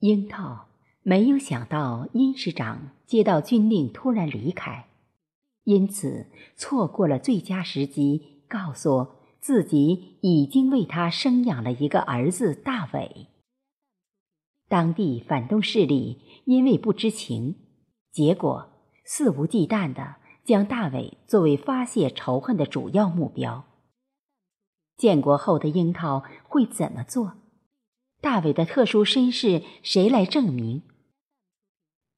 樱桃没有想到殷师长接到军令突然离开，因此错过了最佳时机，告诉自己已经为他生养了一个儿子大伟。当地反动势力因为不知情，结果肆无忌惮地将大伟作为发泄仇恨的主要目标。建国后的樱桃会怎么做？大伟的特殊身世，谁来证明？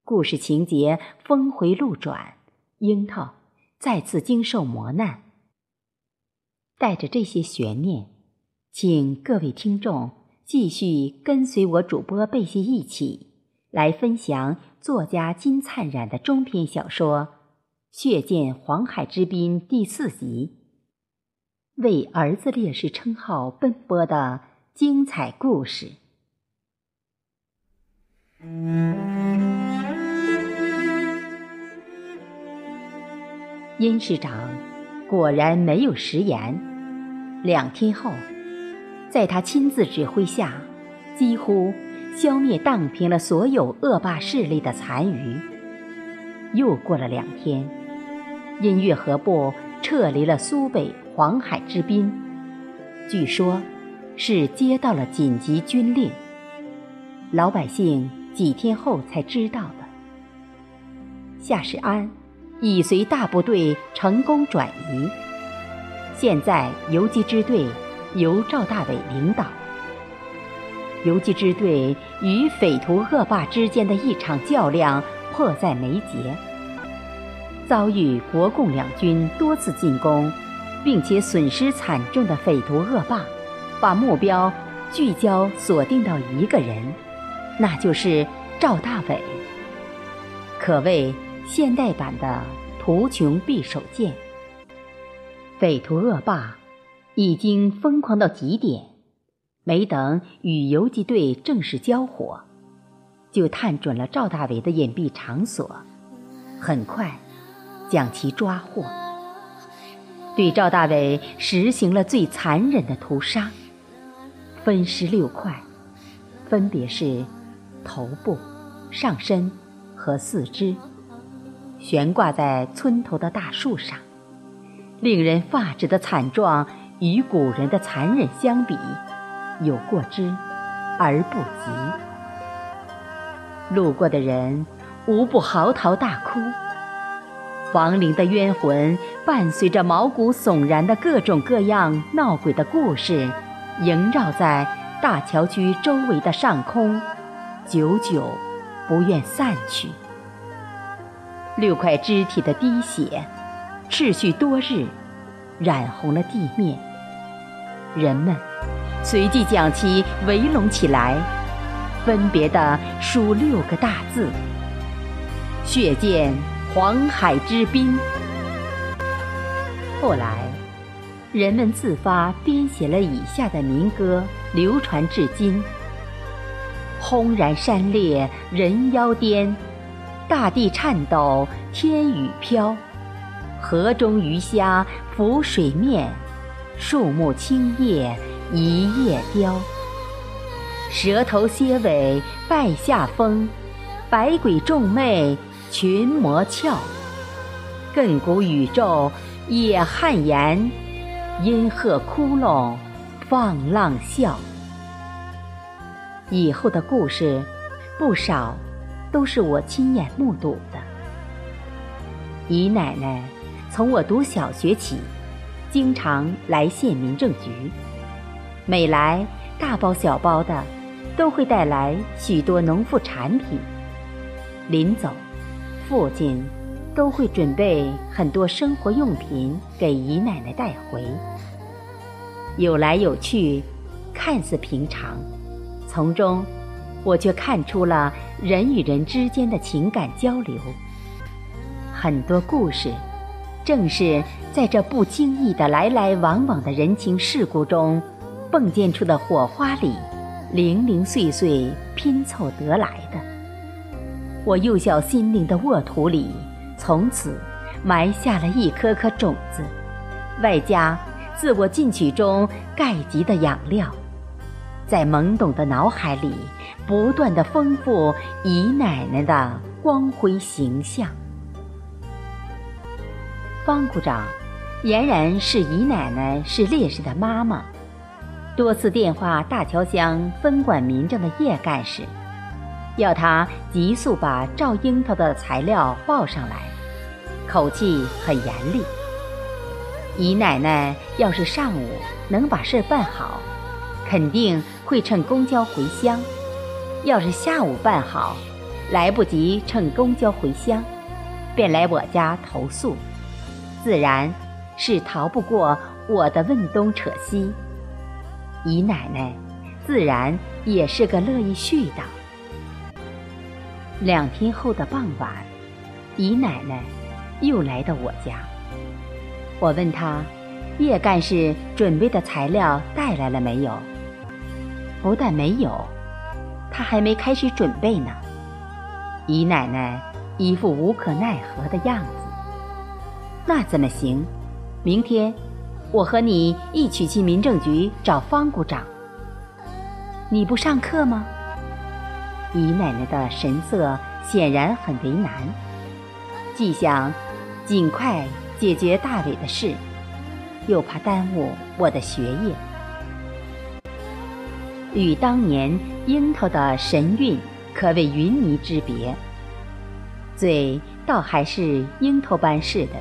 故事情节峰回路转，樱桃再次经受磨难。带着这些悬念，请各位听众继续跟随我主播贝西一起来分享作家金灿染的中篇小说《血溅黄海之滨》第四集，为儿子烈士称号奔波的。精彩故事。殷市长果然没有食言。两天后，在他亲自指挥下，几乎消灭荡平了所有恶霸势力的残余。又过了两天，音乐河部撤离了苏北黄海之滨。据说。是接到了紧急军令，老百姓几天后才知道的。夏世安已随大部队成功转移，现在游击支队由赵大伟领导。游击支队与匪徒恶霸之间的一场较量迫在眉睫，遭遇国共两军多次进攻，并且损失惨重的匪徒恶霸。把目标聚焦锁定到一个人，那就是赵大伟。可谓现代版的图穷匕首见。匪徒恶霸已经疯狂到极点，没等与游击队正式交火，就探准了赵大伟的隐蔽场所，很快将其抓获，对赵大伟实行了最残忍的屠杀。分尸六块，分别是头部、上身和四肢，悬挂在村头的大树上。令人发指的惨状与古人的残忍相比，有过之而不及。路过的人无不嚎啕大哭。亡灵的冤魂伴随着毛骨悚然的各种各样闹鬼的故事。萦绕在大桥区周围的上空，久久不愿散去。六块肢体的滴血，持续多日，染红了地面。人们随即将其围拢起来，分别的书六个大字：“血溅黄海之滨。”后来。人们自发编写了以下的民歌，流传至今：轰然山裂人腰颠，大地颤抖天雨飘，河中鱼虾浮水面，树木青叶一叶凋。蛇头蝎尾拜下风，百鬼众魅群魔俏，亘古宇宙也汗颜。阴鹤窟窿放浪笑。以后的故事，不少都是我亲眼目睹的。姨奶奶从我读小学起，经常来县民政局，每来大包小包的，都会带来许多农副产品。临走，父亲。都会准备很多生活用品给姨奶奶带回，有来有去，看似平常，从中我却看出了人与人之间的情感交流。很多故事，正是在这不经意的来来往往的人情世故中，迸溅出的火花里，零零碎碎拼凑得来的。我幼小心灵的沃土里。从此埋下了一颗颗种子，外加自我进取中钙及的养料，在懵懂的脑海里不断的丰富姨奶奶的光辉形象。方股长，俨然是姨奶奶是烈士的妈妈，多次电话大桥乡分管民政的叶干事，要他急速把赵樱桃的材料报上来，口气很严厉。姨奶奶要是上午能把事办好，肯定会乘公交回乡；要是下午办好，来不及乘公交回乡，便来我家投诉，自然是逃不过我的问东扯西。姨奶奶自然也是个乐意絮叨。两天后的傍晚，姨奶奶又来到我家。我问他：“叶干事准备的材料带来了没有？”不但没有，他还没开始准备呢。姨奶奶一副无可奈何的样子。那怎么行？明天我和你一起去民政局找方股长。你不上课吗？姨奶奶的神色显然很为难，既想尽快。解决大伟的事，又怕耽误我的学业，与当年樱桃的神韵可谓云泥之别。嘴倒还是樱桃般似的，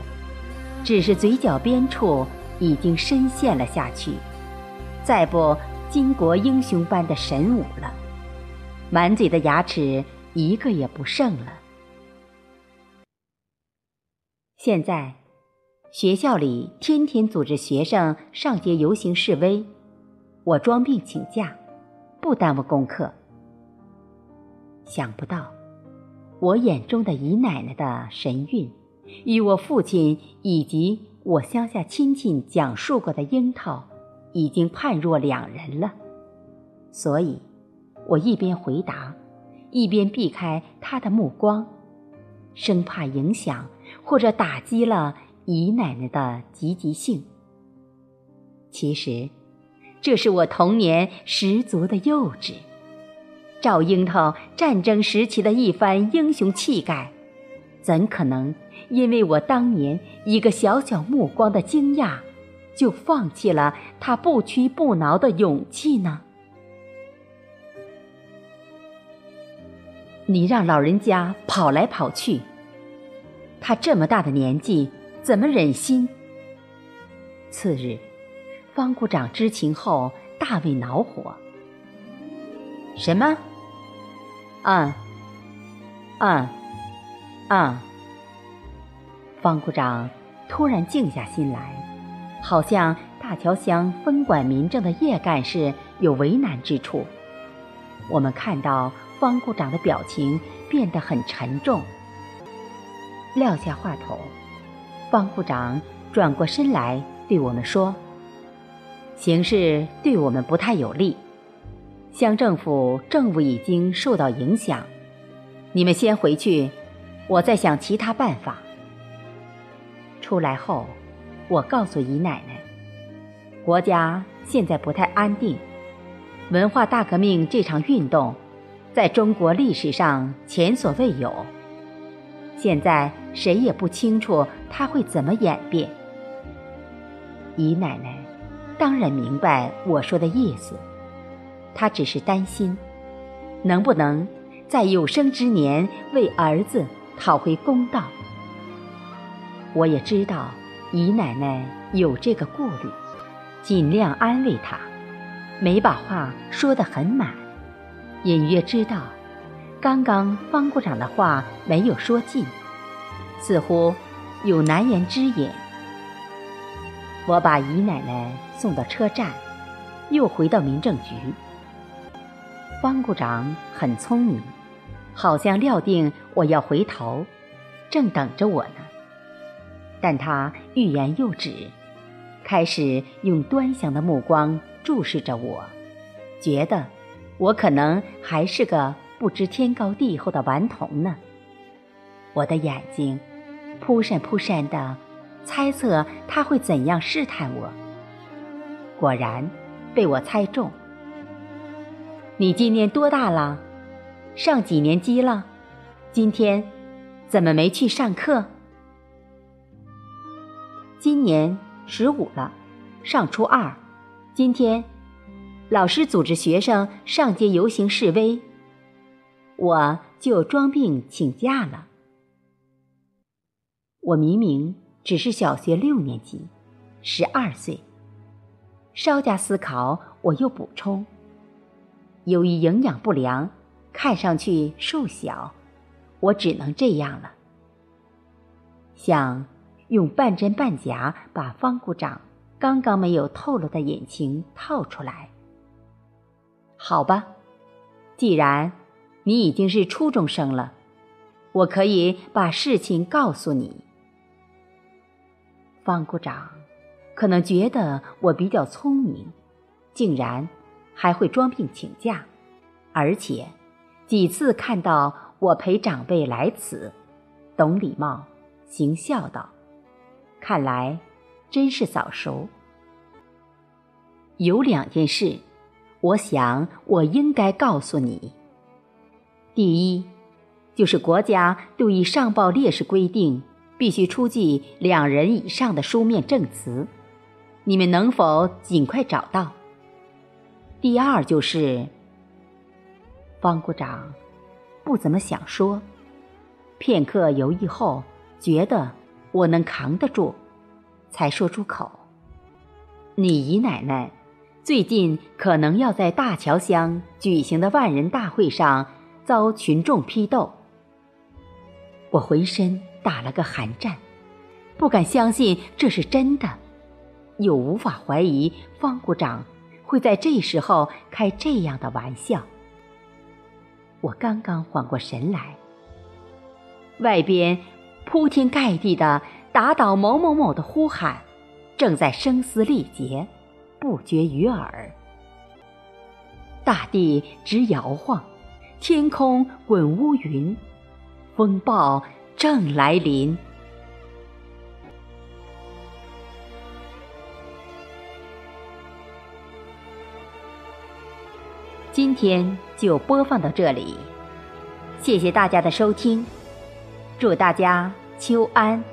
只是嘴角边处已经深陷了下去，再不巾帼英雄般的神武了，满嘴的牙齿一个也不剩了。现在。学校里天天组织学生上街游行示威，我装病请假，不耽误功课。想不到，我眼中的姨奶奶的神韵，与我父亲以及我乡下亲戚讲述过的樱桃，已经判若两人了。所以，我一边回答，一边避开他的目光，生怕影响或者打击了。姨奶奶的积极性，其实，这是我童年十足的幼稚。赵樱桃战争时期的一番英雄气概，怎可能因为我当年一个小小目光的惊讶，就放弃了他不屈不挠的勇气呢？你让老人家跑来跑去，他这么大的年纪。怎么忍心？次日，方股长知情后大为恼火。什么？嗯，嗯，嗯。方股长突然静下心来，好像大桥乡分管民政的叶干事有为难之处。我们看到方股长的表情变得很沉重，撂下话筒。方部长转过身来对我们说：“形势对我们不太有利，乡政府政务已经受到影响。你们先回去，我再想其他办法。”出来后，我告诉姨奶奶：“国家现在不太安定，文化大革命这场运动，在中国历史上前所未有。”现在谁也不清楚他会怎么演变。姨奶奶当然明白我说的意思，她只是担心，能不能在有生之年为儿子讨回公道。我也知道姨奶奶有这个顾虑，尽量安慰她，没把话说得很满，隐约知道。刚刚方股长的话没有说尽，似乎有难言之隐。我把姨奶奶送到车站，又回到民政局。方股长很聪明，好像料定我要回头，正等着我呢。但他欲言又止，开始用端详的目光注视着我，觉得我可能还是个。不知天高地厚的顽童呢。我的眼睛扑闪扑闪的，猜测他会怎样试探我。果然被我猜中。你今年多大了？上几年级了？今天怎么没去上课？今年十五了，上初二。今天老师组织学生上街游行示威，我就装病请假了。我明明只是小学六年级，十二岁。稍加思考，我又补充：由于营养不良，看上去瘦小，我只能这样了。想用半真半假把方股长刚刚没有透露的隐情套出来。好吧，既然你已经是初中生了，我可以把事情告诉你。方股长。可能觉得我比较聪明，竟然还会装病请假，而且几次看到我陪长辈来此，懂礼貌，行孝道，看来真是早熟。有两件事，我想我应该告诉你。第一，就是国家对于上报烈士规定，必须出具两人以上的书面证词。你们能否尽快找到？第二就是，方股长不怎么想说，片刻犹豫后，觉得我能扛得住，才说出口。你姨奶奶最近可能要在大桥乡举行的万人大会上遭群众批斗，我浑身打了个寒战，不敢相信这是真的。又无法怀疑方股长会在这时候开这样的玩笑。我刚刚缓过神来，外边铺天盖地的打倒某某某的呼喊，正在声嘶力竭，不绝于耳。大地直摇晃，天空滚乌云，风暴正来临。今天就播放到这里，谢谢大家的收听，祝大家秋安。